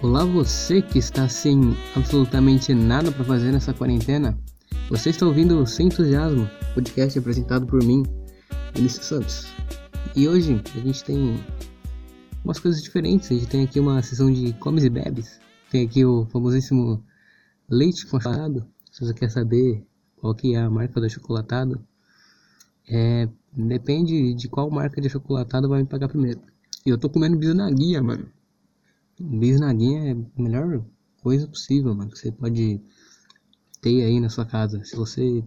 Olá você que está sem absolutamente nada para fazer nessa quarentena. Você está ouvindo Sem Entusiasmo, podcast apresentado por mim, Vinícius Santos. E hoje a gente tem umas coisas diferentes. A gente tem aqui uma sessão de comes e bebes. Tem aqui o famosíssimo leite congelado. Se você quer saber qual que é a marca do chocolatado, é, depende de qual marca de chocolatado vai me pagar primeiro. E eu tô comendo bisnaguinha, mano. Bisnaguinha é a melhor coisa possível, mano, que você pode ter aí na sua casa. Se você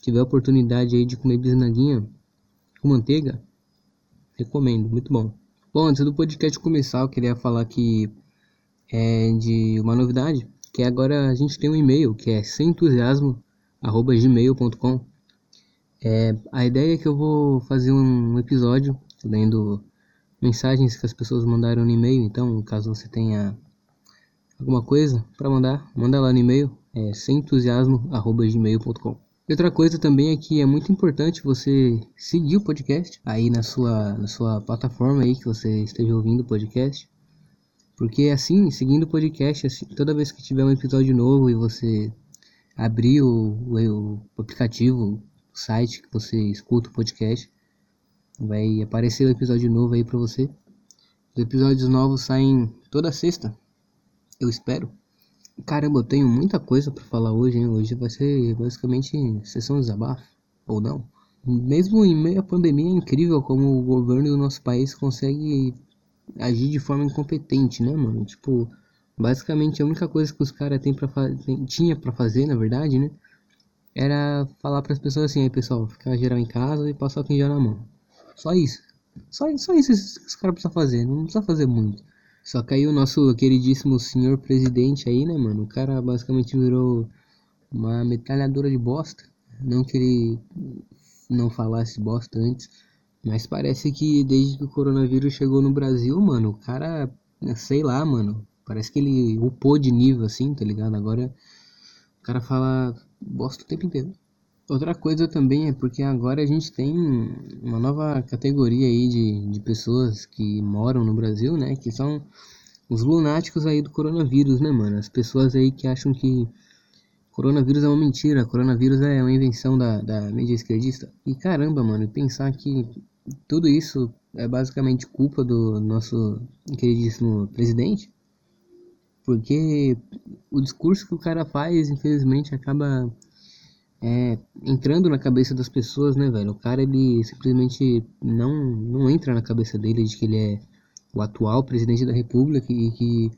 tiver oportunidade aí de comer bisnaguinha com manteiga, recomendo, muito bom. Bom, antes do podcast começar, eu queria falar que é de uma novidade, que agora a gente tem um e-mail, que é sementusiasmo@gmail.com. É, a ideia é que eu vou fazer um episódio lendo mensagens que as pessoas mandaram no e-mail. Então, caso você tenha alguma coisa para mandar, manda lá no e-mail, é sementusiasmo@gmail.com. Outra coisa também é que é muito importante você seguir o podcast aí na sua, na sua plataforma aí que você esteja ouvindo o podcast. Porque assim, seguindo o podcast, assim, toda vez que tiver um episódio novo e você abrir o, o, o aplicativo, o site que você escuta o podcast, Vai aparecer um episódio novo aí pra você. Os episódios novos saem toda sexta. Eu espero. Caramba, eu tenho muita coisa para falar hoje, hein? Hoje vai ser basicamente sessão de desabafo. Ou não. Mesmo em meio à pandemia, é incrível como o governo do nosso país consegue agir de forma incompetente, né, mano? Tipo, basicamente a única coisa que os caras têm para tinha para fazer, na verdade, né, era falar para as pessoas assim, aí pessoal, ficar geral em casa e passar o quem já na mão. Só isso. Só, só isso os caras precisam fazer. Não precisa fazer muito. Só que aí o nosso queridíssimo senhor presidente aí, né, mano? O cara basicamente virou uma metralhadora de bosta. Não que ele não falasse bosta antes. Mas parece que desde que o coronavírus chegou no Brasil, mano, o cara, sei lá, mano. Parece que ele upou de nível assim, tá ligado? Agora o cara fala bosta o tempo inteiro. Outra coisa também é porque agora a gente tem uma nova categoria aí de, de pessoas que moram no Brasil, né? Que são os lunáticos aí do coronavírus, né, mano? As pessoas aí que acham que coronavírus é uma mentira, coronavírus é uma invenção da, da mídia esquerdista. E caramba, mano, pensar que tudo isso é basicamente culpa do nosso queridíssimo presidente. Porque o discurso que o cara faz, infelizmente, acaba é, entrando na cabeça das pessoas, né, velho? O cara, ele simplesmente não, não entra na cabeça dele de que ele é o atual presidente da república e que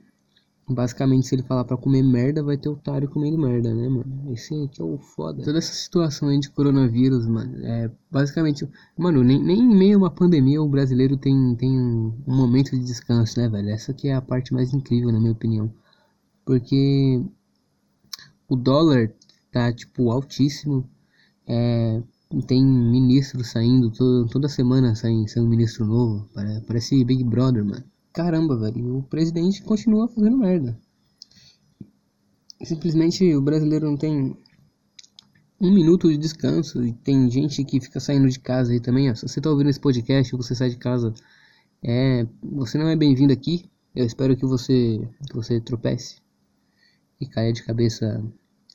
basicamente se ele falar para comer merda, vai ter otário comendo merda, né, mano? Esse aqui é o foda. Toda essa situação aí de coronavírus, mano, é basicamente, mano, nem, nem em meio a uma pandemia o brasileiro tem, tem um, momento de descanso, né, velho? Essa que é a parte mais incrível, na minha opinião. Porque o dólar tá tipo altíssimo. É, tem ministro saindo toda semana sai, sai um ministro novo. Parece Big Brother, mano. Caramba, velho. O presidente continua fazendo merda. Simplesmente o brasileiro não tem um minuto de descanso. E tem gente que fica saindo de casa aí também. Ó. Se você tá ouvindo esse podcast você sai de casa, é, você não é bem-vindo aqui. Eu espero que você, que você tropece e caia de cabeça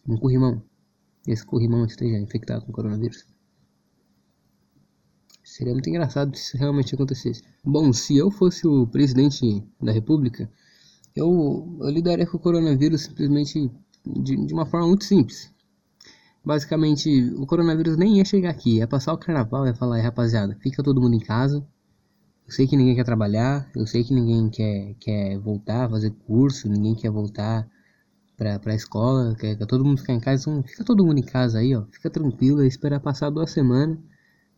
no corrimão. Esse corrimão esteja infectado com coronavírus. Seria muito engraçado se isso realmente acontecesse. Bom, se eu fosse o presidente da república, eu, eu lidaria com o coronavírus simplesmente de, de uma forma muito simples. Basicamente, o coronavírus nem ia chegar aqui, ia passar o carnaval e ia falar, rapaziada, fica todo mundo em casa. Eu sei que ninguém quer trabalhar, eu sei que ninguém quer, quer voltar a fazer curso, ninguém quer voltar pra, pra escola, quer, quer todo mundo ficar em casa, então fica todo mundo em casa aí, ó. Fica tranquilo, é esperar passar duas semanas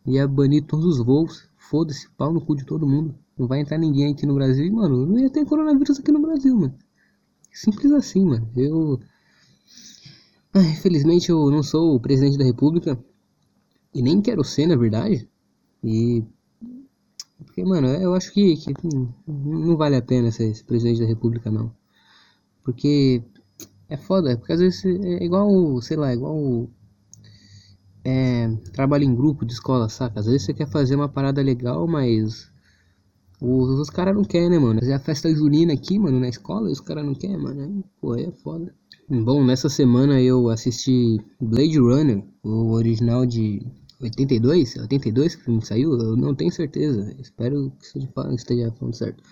e é banir todos os voos. Foda-se, pau no cu de todo mundo. Não vai entrar ninguém aqui no Brasil. E, mano, não ia ter coronavírus aqui no Brasil, mano. Simples assim, mano. Eu. Ah, infelizmente eu não sou o presidente da república. E nem quero ser, na verdade. E. Porque, mano, eu acho que, que não vale a pena ser esse presidente da república, não. Porque é foda, porque às vezes é igual, sei lá, igual é, trabalho em grupo de escola, saca? Às vezes você quer fazer uma parada legal, mas Os, os caras não querem, né, mano? Fazer a festa junina aqui, mano, na escola, e os caras não querem, mano. Aí, pô, é foda. Bom, nessa semana eu assisti Blade Runner, o original de 82, 82 que o filme saiu, eu não tenho certeza. Espero que esteja falando certo.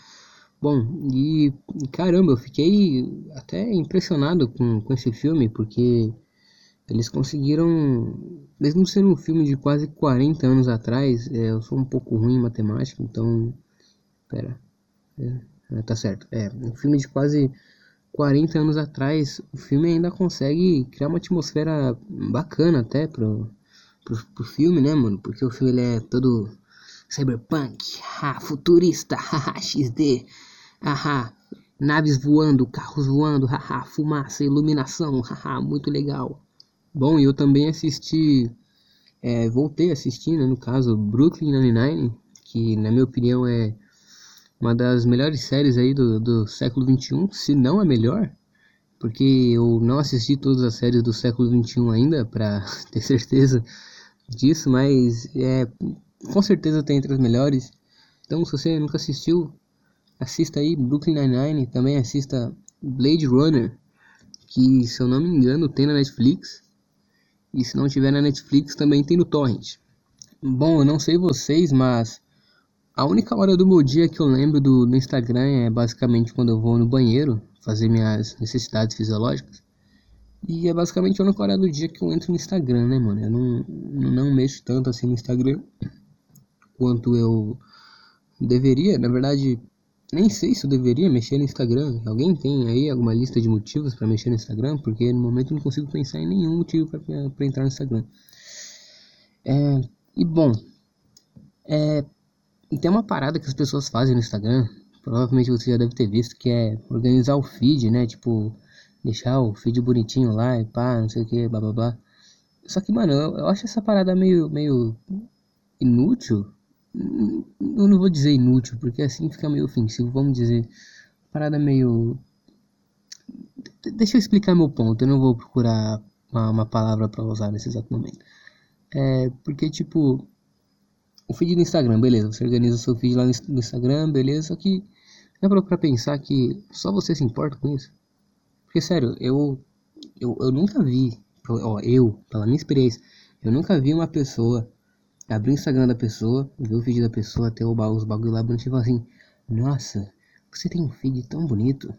Bom, e caramba, eu fiquei até impressionado com, com esse filme, porque eles conseguiram, mesmo sendo um filme de quase 40 anos atrás, é, eu sou um pouco ruim em matemática, então. Pera. É, tá certo. É, um filme de quase 40 anos atrás, o filme ainda consegue criar uma atmosfera bacana até pro, pro, pro filme, né, mano? Porque o filme ele é todo cyberpunk, ha, futurista, XD, haha, naves voando, carros voando, haha, fumaça, iluminação, haha, muito legal. Bom, eu também assisti, é, voltei a assistir, né, no caso, Brooklyn Nine-Nine, que na minha opinião é uma das melhores séries aí do, do século XXI, se não a melhor, porque eu não assisti todas as séries do século XXI ainda, para ter certeza disso, mas é, com certeza tem entre as melhores. Então, se você nunca assistiu, assista aí Brooklyn Nine-Nine, também assista Blade Runner, que se eu não me engano tem na Netflix. E se não tiver na Netflix, também tem no Torrent. Bom, eu não sei vocês, mas a única hora do meu dia que eu lembro do, do Instagram é basicamente quando eu vou no banheiro fazer minhas necessidades fisiológicas. E é basicamente a única hora do dia que eu entro no Instagram, né, mano? Eu não, não mexo tanto assim no Instagram quanto eu deveria. Na verdade, nem sei se eu deveria mexer no Instagram. Alguém tem aí alguma lista de motivos para mexer no Instagram? Porque no momento eu não consigo pensar em nenhum motivo para entrar no Instagram. É, e bom, é, tem uma parada que as pessoas fazem no Instagram, provavelmente você já deve ter visto, que é organizar o feed, né? Tipo, deixar o feed bonitinho lá e pá, não sei o que, blá blá blá. Só que, mano, eu, eu acho essa parada meio, meio inútil. Eu não vou dizer inútil, porque assim fica meio ofensivo, vamos dizer. Parada meio. Deixa eu explicar meu ponto, eu não vou procurar uma, uma palavra para usar nesse exato momento. É, porque, tipo, o feed do Instagram, beleza, você organiza seu feed lá no Instagram, beleza, só que é pra pensar que só você se importa com isso. Porque, sério, eu, eu, eu nunca vi, ó, eu, pela minha experiência, eu nunca vi uma pessoa abrir o Instagram da pessoa, ver o feed da pessoa, ter os bagulho lá bonito e falar assim, nossa, você tem um feed tão bonito.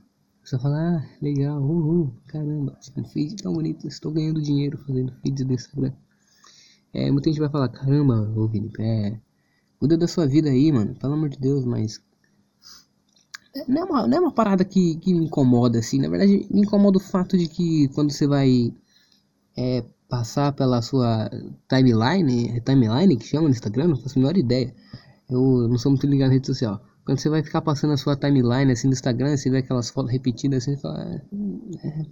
Você fala, ah, legal, uhul, caramba, um feed tão bonito, estou ganhando dinheiro fazendo feeds do Instagram. É, muita gente vai falar, caramba, ô Vini, é, cuida da sua vida aí, mano, pelo amor de Deus, mas não é uma, não é uma parada que, que me incomoda, assim, na verdade me incomoda o fato de que quando você vai é, passar pela sua timeline, timeline que chama no Instagram, não faço a menor ideia, eu não sou muito ligado na rede social, quando você vai ficar passando a sua timeline assim no Instagram, você vê aquelas fotos repetidas assim, você fala, é, é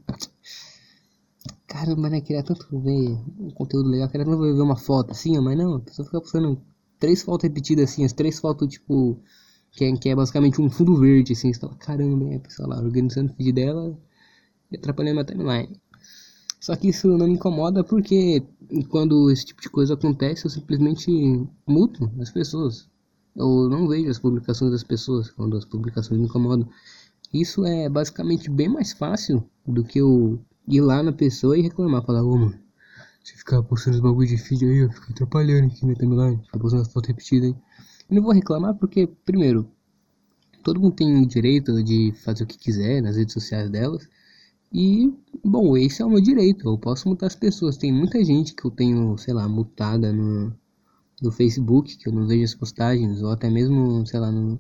Caramba, né? Queria tanto ver um conteúdo legal, queria tanto ver uma foto assim, mas não, a pessoa fica postando três fotos repetidas assim, as três fotos tipo. Que é, que é basicamente um fundo verde, assim, você fala, caramba, né? A pessoa lá organizando o feed dela e atrapalhando a timeline. Só que isso não me incomoda porque quando esse tipo de coisa acontece, eu simplesmente mudo as pessoas. Eu não vejo as publicações das pessoas quando as publicações me incomodam. Isso é basicamente bem mais fácil do que eu ir lá na pessoa e reclamar, falar, ô mano, você ficar postando os bagulho de feed aí, eu fico atrapalhando aqui na timeline, ficar postando as fotos repetidas aí. Eu não vou reclamar porque, primeiro, todo mundo tem o direito de fazer o que quiser nas redes sociais delas. E, bom, esse é o meu direito, eu posso mutar as pessoas. Tem muita gente que eu tenho, sei lá, mutada no, no Facebook, que eu não vejo as postagens, ou até mesmo, sei lá, no,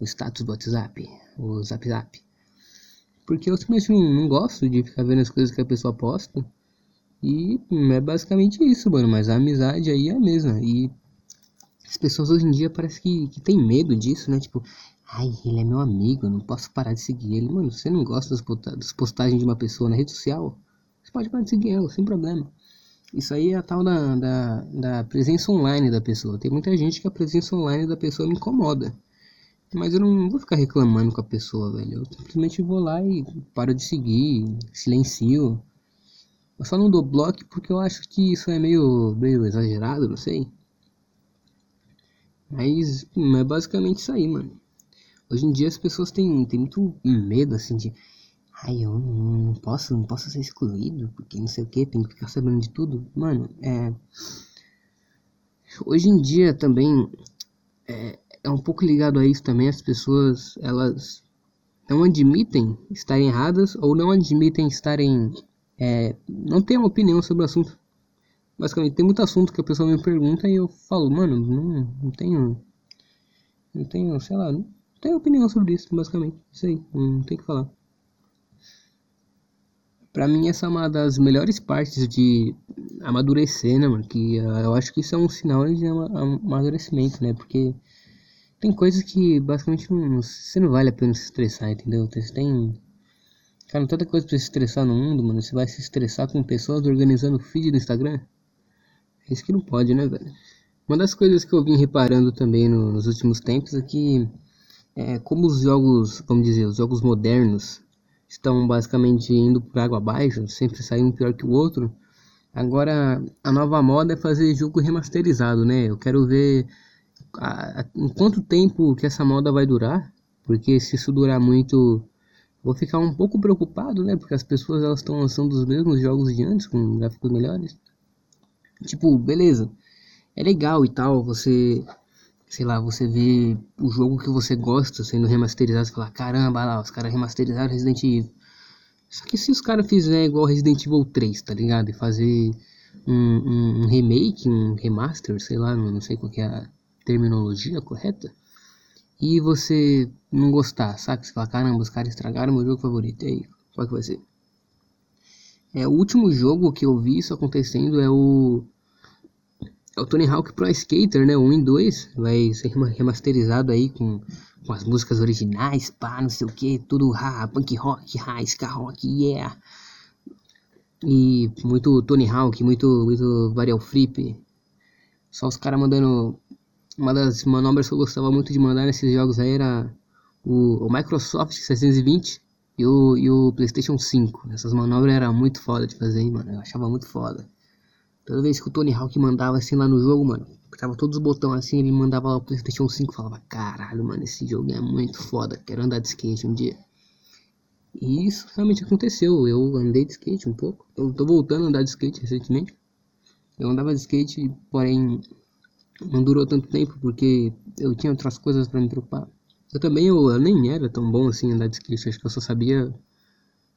no status do WhatsApp, o Zap Zap. Porque eu simplesmente não, não gosto de ficar vendo as coisas que a pessoa posta. E é basicamente isso, mano. Mas a amizade aí é a mesma. E as pessoas hoje em dia parece que, que tem medo disso, né? Tipo, ai, ele é meu amigo, eu não posso parar de seguir ele. Mano, você não gosta das postagens de uma pessoa na rede social? Você pode parar de seguir ela, sem problema. Isso aí é a tal da, da, da presença online da pessoa. Tem muita gente que a presença online da pessoa me incomoda. Mas eu não vou ficar reclamando com a pessoa, velho. Eu simplesmente vou lá e paro de seguir, silencio. Eu só não dou bloco porque eu acho que isso é meio, meio exagerado, não sei. Mas é basicamente isso aí, mano. Hoje em dia as pessoas têm, têm muito medo, assim, de... Ai, eu não posso, não posso ser excluído, porque não sei o que, tem que ficar sabendo de tudo. Mano, é... Hoje em dia também é, é um pouco ligado a isso também, as pessoas, elas não admitem estarem erradas ou não admitem estarem... É, não tem uma opinião sobre o assunto. Basicamente, tem muito assunto que a pessoa me pergunta e eu falo, mano, não, não tenho... Não tenho, sei lá, não tenho opinião sobre isso, basicamente. Isso aí, não tem que falar. Pra mim, essa é uma das melhores partes de amadurecer, né, mano? Que uh, eu acho que isso é um sinal de amadurecimento, né? Porque tem coisas que basicamente não, você não vale a pena se estressar, entendeu? Você tem. Cara, tanta coisa pra se estressar no mundo, mano. Você vai se estressar com pessoas organizando feed do Instagram? É isso que não pode, né, velho? Uma das coisas que eu vim reparando também no, nos últimos tempos é que, é, como os jogos, vamos dizer, os jogos modernos estão basicamente indo por água abaixo, sempre sai um pior que o outro. Agora a nova moda é fazer jogo remasterizado, né? Eu quero ver a, a, em quanto tempo que essa moda vai durar, porque se isso durar muito, vou ficar um pouco preocupado, né? Porque as pessoas elas estão lançando os mesmos jogos de antes com gráficos melhores. Tipo, beleza, é legal e tal, você sei lá, você vê o jogo que você gosta sendo remasterizado, você fala, caramba, lá, os caras remasterizaram Resident Evil. Só que se os caras fizerem igual Resident Evil 3, tá ligado? E fazer um, um, um remake, um remaster, sei lá, não, sei qual é a terminologia correta. E você não gostar, sabe? Você fala, caramba, os caras estragaram meu jogo favorito. E aí, qual que vai ser? É, o último jogo que eu vi isso acontecendo é o é o Tony Hawk Pro Skater, né? 1 e 2 vai ser remasterizado aí com, com as músicas originais, pá, não sei o que, tudo ha, punk rock, ha, ska rock, yeah. E muito Tony Hawk, muito, muito Varial Flip. Só os caras mandando. Uma das manobras que eu gostava muito de mandar nesses jogos aí era o, o Microsoft 620 e o, e o PlayStation 5. Essas manobras eram muito foda de fazer, hein, mano. Eu achava muito foda. Toda vez que o Tony Hawk mandava assim lá no jogo, mano, tava todos os botões assim, ele mandava lá o PlayStation 5 falava: Caralho, mano, esse jogo é muito foda, quero andar de skate um dia. E isso realmente aconteceu. Eu andei de skate um pouco. Eu tô voltando a andar de skate recentemente. Eu andava de skate, porém não durou tanto tempo porque eu tinha outras coisas para me preocupar. Eu também eu, eu, nem era tão bom assim andar de skate, acho que eu só sabia.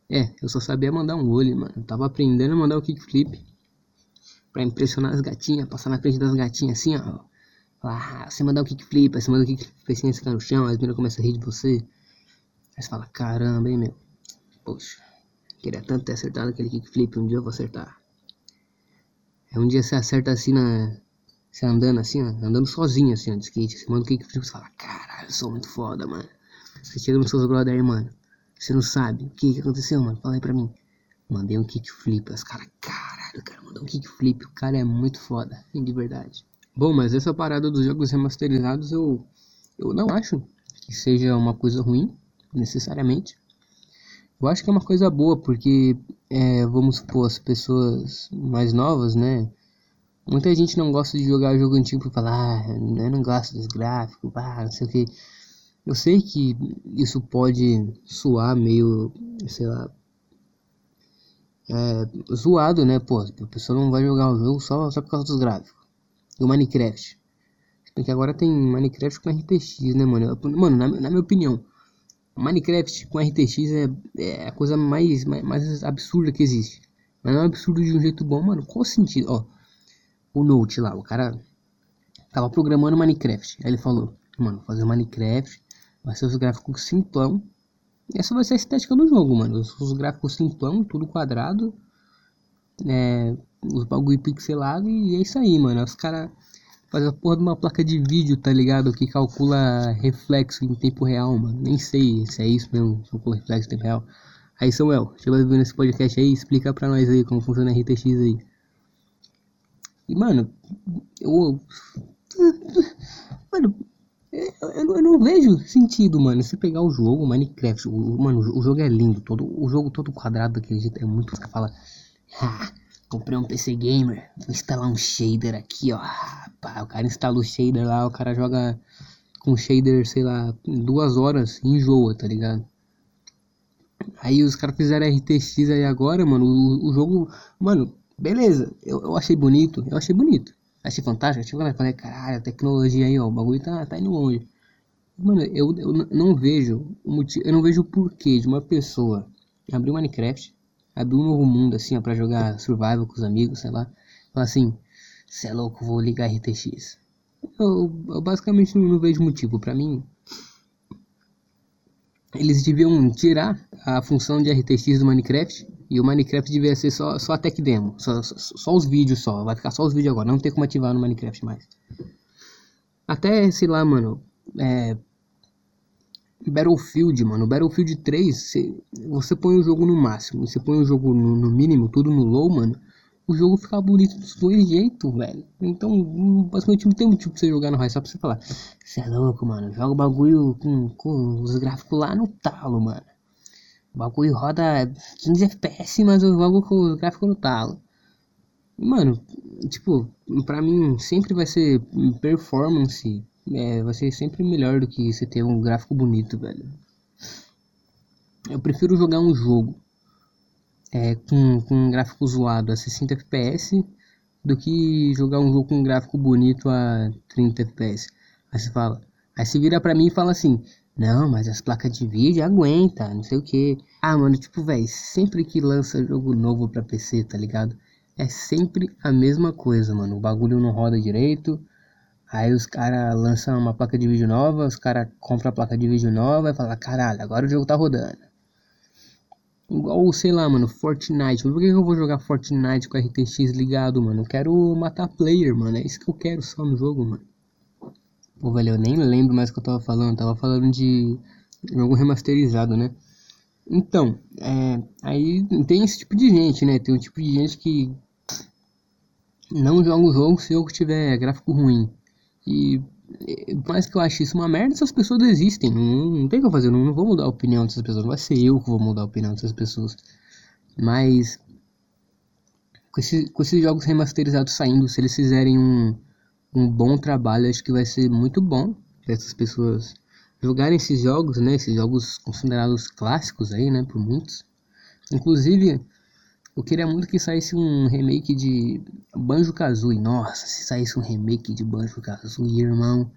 É, eu só sabia mandar um olho, mano. Eu tava aprendendo a mandar o kickflip pra impressionar as gatinhas, passar na frente das gatinhas assim, ó. Ah, você mandar o kickflip, você manda o kickflip assim, você cai no chão, as meninas começam a rir de você. Aí você fala, caramba, hein, meu. Poxa, queria tanto ter acertado aquele kickflip, um dia eu vou acertar. Aí um dia você acerta assim na. Você andando assim, ó, andando sozinho assim, ó, de skate. Você manda o kickflip e fala, caralho, eu sou muito foda, mano. Você chega nos seus brother aí, mano. Você não sabe o que, que aconteceu, mano. Fala aí pra mim. Mandei um kickflip, os caras, caralho, cara, mandou um kickflip, o cara é muito foda, de verdade. Bom, mas essa parada dos jogos remasterizados eu, eu não acho que seja uma coisa ruim, necessariamente. Eu acho que é uma coisa boa, porque, é, vamos supor, as pessoas mais novas, né? Muita gente não gosta de jogar jogo antigo por falar, ah, eu não gosto dos gráficos, não sei o que. Eu sei que isso pode soar meio, sei lá, é, zoado, né? Pô, a pessoa não vai jogar o jogo só, só por causa dos gráficos. E o Minecraft. Porque agora tem Minecraft com RTX, né, mano? Mano, na, na minha opinião, Minecraft com RTX é, é a coisa mais, mais, mais, absurda que existe. Mas não é absurdo de um jeito bom, mano. Qual o sentido? Ó, o Note lá, o cara tava programando Minecraft. Aí ele falou, mano, fazer Minecraft vai ser os gráficos simplão essa vai ser a estética do jogo, mano. Os, os gráficos simplão, tudo quadrado. É, os bagulho pixelado e é isso aí, mano. Os caras fazem a porra de uma placa de vídeo, tá ligado? Que calcula reflexo em tempo real, mano. Nem sei se é isso mesmo, calcula reflexo em tempo real. Aí, Samuel, chegou ver nesse podcast aí, explica pra nós aí como funciona a RTX aí. E, mano, eu. Mano, eu, eu, não vejo sentido, mano. Se pegar o jogo, Minecraft, o, mano, o jogo é lindo, todo, o jogo todo quadrado daquele jeito é muito. Você fala, ah, comprei um PC gamer, vou instalar um shader aqui, ó. Pá, o cara instala o shader lá, o cara joga com shader, sei lá, duas horas, enjoa, tá ligado? Aí os caras fizeram RTX aí agora, mano, o, o jogo, mano, beleza, eu, eu achei bonito, eu achei bonito, achei fantástico, achei, falei, caralho, a tecnologia aí, ó, o bagulho tá, tá indo longe. Mano, eu, eu não vejo o motivo, eu não vejo o porquê de uma pessoa abrir o Minecraft, abrir um novo mundo assim, ó, pra jogar survival com os amigos, sei lá, falar assim, cê é louco, vou ligar RTX. Eu, eu basicamente não, não vejo motivo, pra mim, eles deviam tirar a função de RTX do Minecraft e o Minecraft devia ser só, só a tech demo, só, só, só, os vídeos só, vai ficar só os vídeos agora, não tem como ativar no Minecraft mais. Até, sei lá, mano, é, Battlefield, mano, Battlefield 3, cê, você põe o jogo no máximo, você põe o jogo no, no mínimo, tudo no low, mano, o jogo fica bonito dos dois jeitos, velho. Então, basicamente não tem motivo pra você jogar no high, só pra você falar. Você é louco, mano. Joga o bagulho com, com os gráficos lá no talo, mano. O bagulho roda 15 FPS, mas eu jogo com os gráficos no talo. Mano, tipo, pra mim sempre vai ser performance. É, vai ser sempre melhor do que você ter um gráfico bonito, velho. Eu prefiro jogar um jogo é, com, com um gráfico zoado a 60 FPS do que jogar um jogo com um gráfico bonito a 30 FPS. Aí você fala, aí você vira pra mim e fala assim, não, mas as placas de vídeo aguenta, não sei o que. Ah, mano, tipo, velho, sempre que lança jogo novo pra PC, tá ligado? É sempre a mesma coisa, mano. O bagulho não roda direito. Aí os caras lançam uma placa de vídeo nova, os caras compram a placa de vídeo nova e falam, caralho, agora o jogo tá rodando. Igual, sei lá, mano, Fortnite. Por que eu vou jogar Fortnite com RTX ligado, mano? Eu quero matar player, mano. É isso que eu quero só no jogo, mano. Pô, velho, eu nem lembro mais o que eu tava falando. Eu tava falando de jogo remasterizado, né? Então, é, aí tem esse tipo de gente, né? Tem um tipo de gente que não joga o jogo se o jogo tiver gráfico ruim. E por mais que eu ache isso uma merda, essas pessoas existem. Não, não tem o que eu fazer, não, não vou mudar a opinião dessas pessoas. Não vai ser eu que vou mudar a opinião dessas pessoas. Mas com, esse, com esses jogos remasterizados saindo, se eles fizerem um, um bom trabalho, acho que vai ser muito bom essas pessoas jogarem esses jogos, né? Esses jogos considerados clássicos aí, né? Por muitos. Inclusive, eu queria muito que saísse um remake de Banjo Kazooie. Nossa, se saísse um remake de Banjo Kazooie, irmão.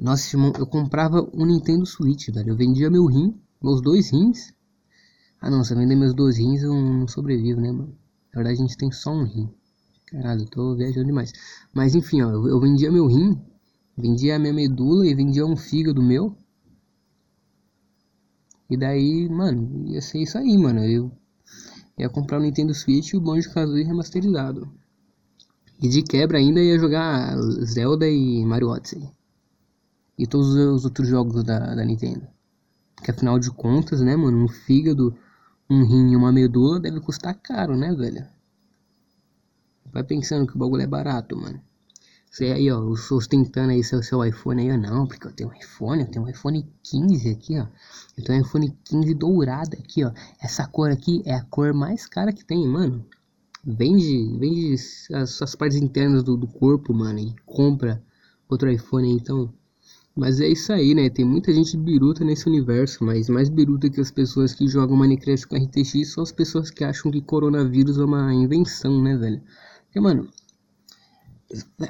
Nossa, irmão, eu comprava um Nintendo Switch, velho. Eu vendia meu rim, meus dois rins. Ah, não, se eu vender meus dois rins, eu não sobrevivo, né, mano? Na verdade, a gente tem só um rim. Caralho, eu tô viajando demais. Mas enfim, ó, eu, vendia meu rim, vendia a minha medula e vendia um fígado meu. E daí, mano, ia ser isso aí, mano. Eu ia comprar o Nintendo Switch e o Banjo Kazooie remasterizado. E de quebra ainda ia jogar Zelda e Mario Odyssey. E todos os outros jogos da, da Nintendo. Porque afinal de contas, né, mano, um fígado, um rim e uma medula deve custar caro, né, velho? Vai pensando que o bagulho é barato, mano. Você aí, ó, ostentando aí seu, seu iPhone aí, não, porque eu tenho um iPhone, eu tenho um iPhone 15 aqui, ó. Eu tenho um iPhone 15 dourado aqui, ó. Essa cor aqui é a cor mais cara que tem, mano. Vende, vende as, as partes internas do, do corpo, mano, e compra outro iPhone aí, então. Mas é isso aí, né? Tem muita gente biruta nesse universo, mas mais biruta que as pessoas que jogam Minecraft com RTX são as pessoas que acham que coronavírus é uma invenção, né, velho? Porque, mano,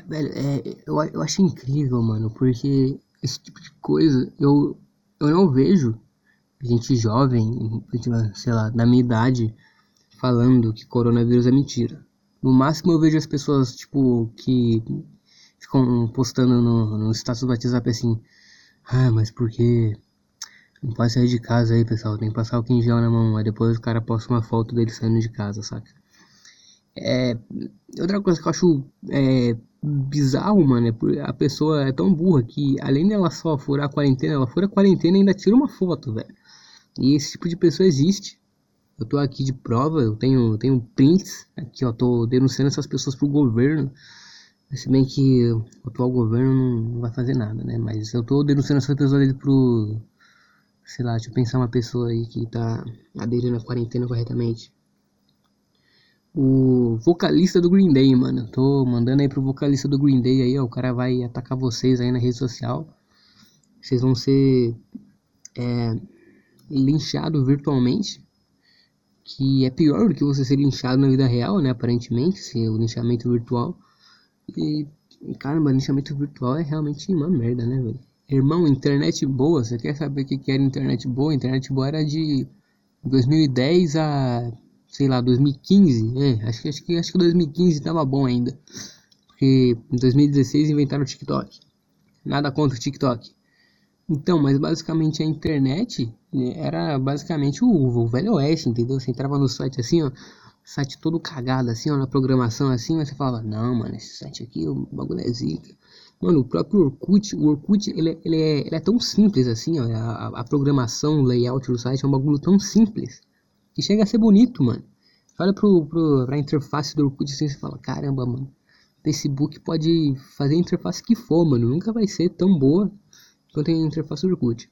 Velho, é, eu, eu acho incrível, mano, porque esse tipo de coisa eu, eu não vejo gente jovem, sei lá, na minha idade, falando que coronavírus é mentira. No máximo eu vejo as pessoas, tipo, que ficam postando no, no status do WhatsApp assim, ah, mas porque não pode sair de casa aí, pessoal, tem que passar o gel na mão, aí depois o cara posta uma foto dele saindo de casa, saca? É, outra coisa que eu acho é, bizarro, mano, é a pessoa é tão burra que além dela só furar a quarentena, ela fura a quarentena e ainda tira uma foto, velho. E esse tipo de pessoa existe. Eu tô aqui de prova, eu tenho, tenho prints aqui, ó, tô denunciando essas pessoas pro governo. Se bem que o atual governo não vai fazer nada, né? Mas eu tô denunciando essas pessoas ali pro. Sei lá, deixa eu pensar uma pessoa aí que tá aderindo à quarentena corretamente o vocalista do Green Day, mano. Tô mandando aí pro vocalista do Green Day aí, ó. O cara vai atacar vocês aí na rede social. vocês vão ser é, linchados virtualmente, que é pior do que você ser linchado na vida real, né? Aparentemente, se o linchamento virtual. E caramba, linchamento virtual é realmente uma merda, né, velho? Irmão, internet boa, você quer saber o que era internet boa? Internet boa era de 2010 a, sei lá, 2015. É, acho que acho que acho que 2015 tava bom ainda. Porque em 2016 inventaram o TikTok. Nada contra o TikTok. Então, mas basicamente a internet né, era basicamente o, o velho oeste, entendeu? Você entrava no site assim, ó, site todo cagado assim, ó, na programação assim, mas você falava, não, mano, esse site aqui, o bagulho é zica. Mano, o próprio Orkut, o Orkut, ele, é, ele, é, ele é tão simples assim, ó, a, a programação, o layout do site é um bagulho tão simples, que chega a ser bonito, mano. Olha pro, pro, pra interface do Orkut assim, você fala, caramba, mano, Facebook pode fazer a interface que for, mano, nunca vai ser tão boa quanto a interface do Orkut.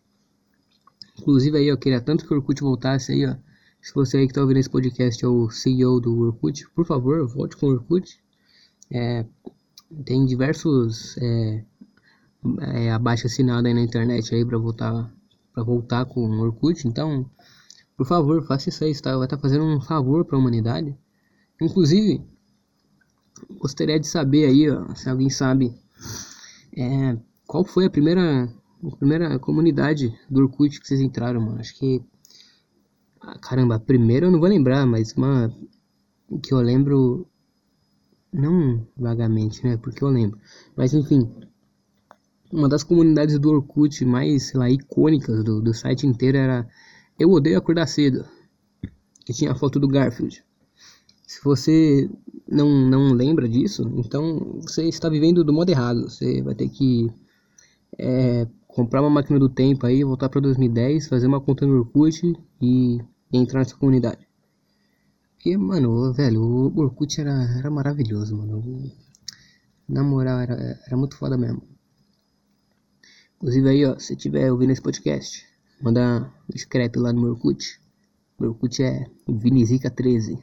Inclusive aí, eu queria tanto que o Orkut voltasse aí, ó. Se você aí que tá ouvindo esse podcast é o CEO do Orkut, por favor, volte com o Orkut. É, tem diversos é, é, abaixo assinado aí na internet aí para voltar para voltar com o Orkut. Então, por favor, faça isso aí, tá? vai estar tá fazendo um favor para a humanidade. Inclusive, gostaria de saber aí, ó, se alguém sabe, é, qual foi a primeira a primeira comunidade do Orkut que vocês entraram, mano. Acho que. Ah, caramba, a primeira eu não vou lembrar, mas uma que eu lembro. Não vagamente, né? Porque eu lembro. Mas enfim. Uma das comunidades do Orkut mais, sei lá, icônicas do, do site inteiro era Eu Odeio Acordar Cedo. Que tinha a foto do Garfield. Se você não, não lembra disso, então você está vivendo do modo errado. Você vai ter que é, comprar uma máquina do tempo aí, voltar para 2010, fazer uma conta no Orkut e, entrar nessa comunidade. Porque, mano, velho, o Orkut era, era maravilhoso, mano. Na moral, era, era muito foda mesmo. Inclusive aí, ó, se tiver ouvindo esse podcast, manda um scrap lá no meu Orkut. Meu Orkut é Vinizica13.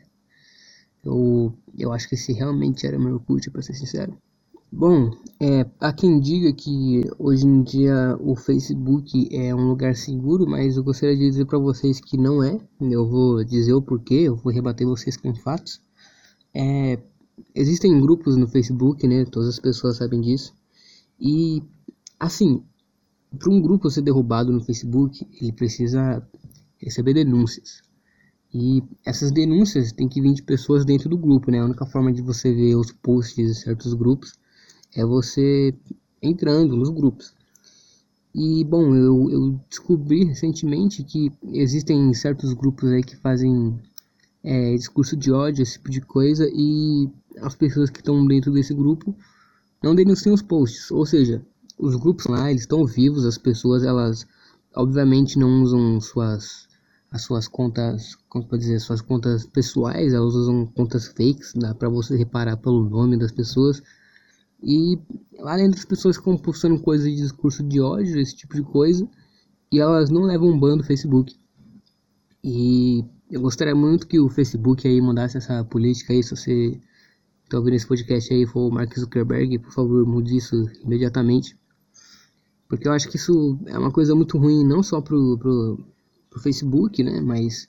Eu, eu acho que esse realmente era meu Orkut, pra ser sincero. Bom, é, há quem diga que hoje em dia o Facebook é um lugar seguro, mas eu gostaria de dizer para vocês que não é. Eu vou dizer o porquê, eu vou rebater vocês com fatos. É, existem grupos no Facebook, né? Todas as pessoas sabem disso. E, assim, para um grupo ser derrubado no Facebook, ele precisa receber denúncias. E essas denúncias têm que vir de pessoas dentro do grupo, né? A única forma de você ver os posts de certos grupos é você entrando nos grupos. E bom, eu, eu descobri recentemente que existem certos grupos aí que fazem é, discurso de ódio, esse tipo de coisa, e as pessoas que estão dentro desse grupo não denunciam os posts. Ou seja, os grupos lá eles estão vivos, as pessoas elas obviamente não usam suas as suas contas, como pode dizer, suas contas pessoais, elas usam contas fakes, dá para você reparar pelo nome das pessoas. E além das pessoas ficam postando coisas de discurso de ódio, esse tipo de coisa, e elas não levam ban do Facebook. E eu gostaria muito que o Facebook aí mudasse essa política aí, se você está ouvindo esse podcast aí for o Mark Zuckerberg, por favor, mude isso imediatamente. Porque eu acho que isso é uma coisa muito ruim, não só pro, pro, pro Facebook, né, mas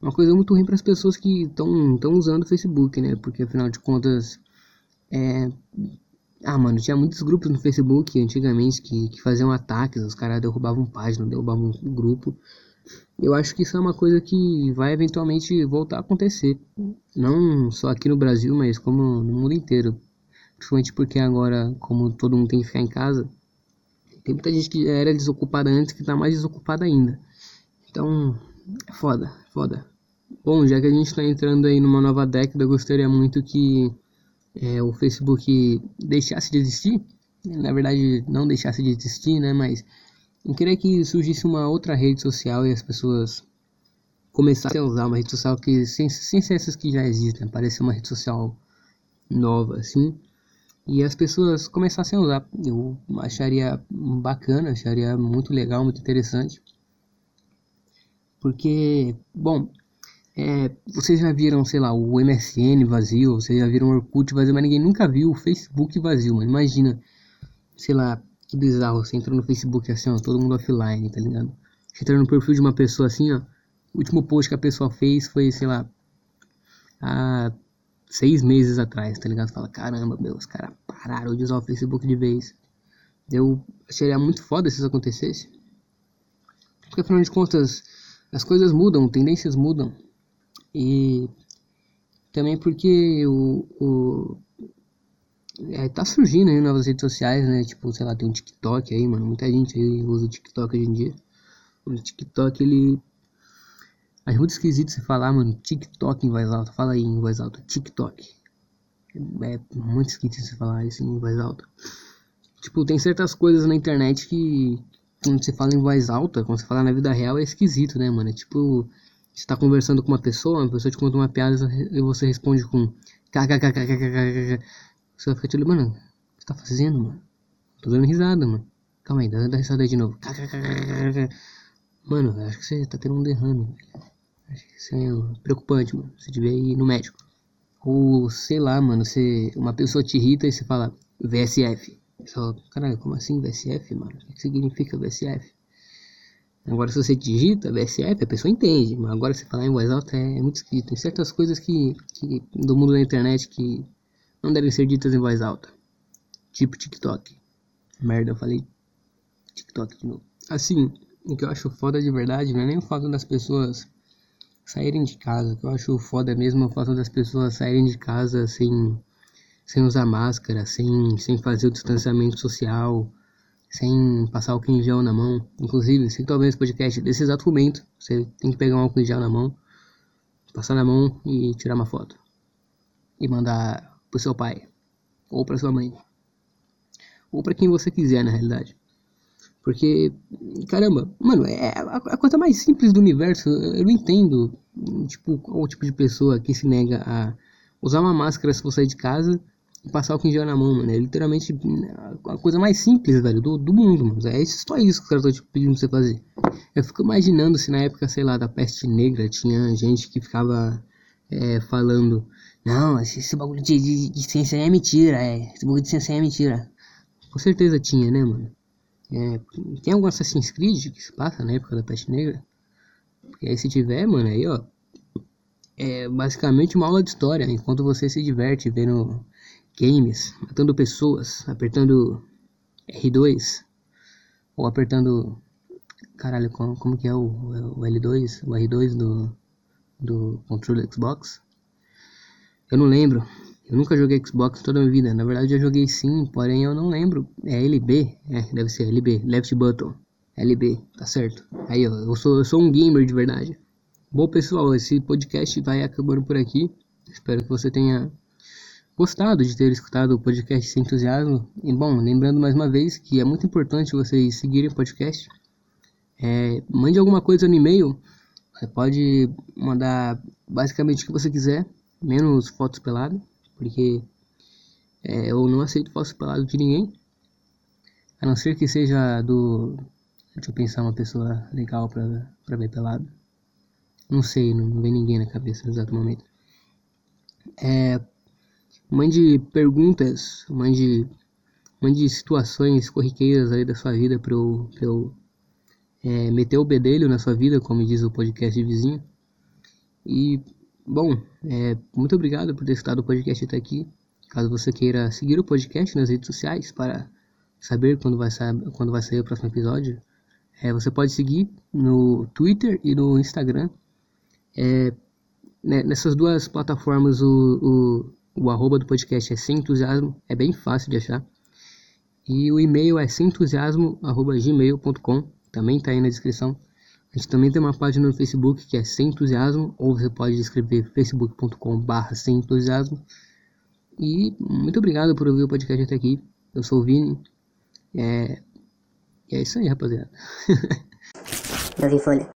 é uma coisa muito ruim para as pessoas que estão usando o Facebook, né, porque afinal de contas é, ah, mano, tinha muitos grupos no Facebook antigamente que, que faziam ataques, os caras derrubavam página, derrubavam um grupo. Eu acho que isso é uma coisa que vai eventualmente voltar a acontecer. Não só aqui no Brasil, mas como no mundo inteiro. Principalmente porque agora, como todo mundo tem que ficar em casa, tem muita gente que era desocupada antes que tá mais desocupada ainda. Então, é foda, foda. Bom, já que a gente tá entrando aí numa nova década, eu gostaria muito que é, o Facebook deixasse de existir, na verdade não deixasse de existir, né, mas eu queria que surgisse uma outra rede social e as pessoas começassem a usar uma rede social que sem, sem ser essas que já existem, parecer uma rede social nova assim, e as pessoas começassem a usar. Eu acharia bacana, acharia muito legal, muito interessante. Porque, bom, é, vocês já viram, sei lá, o MSN vazio, vocês já viram o Orkut vazio, mas ninguém nunca viu o Facebook vazio, mano. Imagina, sei lá, Que bizarro, você entra no Facebook assim, ó, todo mundo offline, tá ligado? Você entra no perfil de uma pessoa assim, ó. O último post que a pessoa fez foi, sei lá, há seis meses atrás, tá ligado? Fala, caramba, meu, os caras pararam de usar o Facebook de vez. Eu acharia muito foda se isso acontecesse. Porque afinal de contas, as coisas mudam, tendências mudam. E também porque o, o é, tá surgindo aí novas redes sociais, né? Tipo, sei lá, tem um TikTok aí, mano. Muita gente aí usa o TikTok hoje em dia. O TikTok, ele. Mas muito esquisito você falar, mano, TikTok em voz alta. Fala aí em voz alta, TikTok. É muito esquisito você falar em voz alta. Tipo, tem certas coisas na internet que quando você fala em voz alta, quando você fala na vida real, é esquisito, né, mano? É tipo, você tá conversando com uma pessoa, uma pessoa te conta uma piada e você responde com kkkkkk. Você fica tipo, mano, o que tá fazendo, mano? Tô dando risada, mano. Calma aí, dá, dá risada de novo. Mano, acho que você tá tendo um derrame. Acho que isso é preocupante, mano. Você devia ir no médico. Ou, sei lá, mano, você, uma pessoa te irrita e você fala VSF. Só, caralho, como assim VSF, mano? O que significa VSF? Agora, se você digita VSF, a pessoa entende. Mas agora, se falar em voz alta, é muito escrito. Tem certas coisas que, que do mundo da internet que não devem ser ditas em voz alta. Tipo TikTok. Merda, eu falei TikTok de novo. Assim, o que eu acho foda de verdade não é nem o fato das pessoas saírem de casa. O que eu acho foda mesmo é o fato das pessoas saírem de casa sem, sem usar máscara, sem, sem fazer o distanciamento social, sem passar em gel na mão. Inclusive, se vendo esse podcast desse exato momento, você tem que pegar um álcool em gel na mão, passar na mão e tirar uma foto. E mandar pro seu pai ou para sua mãe ou para quem você quiser na realidade. Porque, caramba, mano, é a, coisa mais simples do universo. Eu não entendo, tipo, qual tipo de pessoa que se nega a usar uma máscara se for sair de casa e passar o gel na mão, mano. É literalmente a coisa mais simples, velho, do, do mundo, mano. É só isso que os caras estão te pedindo pra você fazer. Eu fico imaginando se na época, sei lá, da peste negra tinha gente que ficava é, falando não, esse, esse bagulho de, de, de, ciência é mentira, é. Esse bagulho de ciência é mentira. Com certeza tinha, né, mano? É, tem algum Assassin's Creed que se passa na época da peste negra? Porque aí se tiver, mano, aí ó. É basicamente uma aula de história. Enquanto você se diverte vendo games, matando pessoas, apertando R2 ou apertando. Caralho, como, como que é o, o L2? O R2 do, do controle Xbox? Eu não lembro. Eu nunca joguei Xbox toda a minha vida. Na verdade, eu joguei sim, porém eu não lembro. É LB? É, deve ser LB. Left Button. LB, tá certo. Aí, ó, eu sou, eu sou um gamer de verdade. Bom, pessoal, esse podcast vai acabando por aqui. Espero que você tenha gostado de ter escutado o podcast sem entusiasmo. E, bom, lembrando mais uma vez que é muito importante vocês seguirem o podcast. É, mande alguma coisa no e-mail. Você pode mandar basicamente o que você quiser menos fotos peladas, porque é, eu não aceito peladas de ninguém, a não ser que seja do. Deixa eu pensar uma pessoa legal pra, pra ver pelado. Não sei, não, não vem ninguém na cabeça no exato momento. É, mande perguntas, mande, mande situações corriqueiras aí da sua vida pra eu, pra eu é, meter o bedelho na sua vida, como diz o podcast de vizinho. E Bom, é, muito obrigado por ter escutado o podcast até aqui. Caso você queira seguir o podcast nas redes sociais para saber quando vai, sa quando vai sair o próximo episódio, é, você pode seguir no Twitter e no Instagram. É, né, nessas duas plataformas, o, o, o arroba do podcast é sem entusiasmo, é bem fácil de achar. E o e-mail é sementusiasmo.gmail.com, também está aí na descrição. A gente também tem uma página no Facebook que é Sem Entusiasmo, ou você pode escrever facebook.com.br Sem Entusiasmo. E muito obrigado por ouvir o podcast até aqui. Eu sou o Vini. É... E é isso aí, rapaziada. Eu vi folha.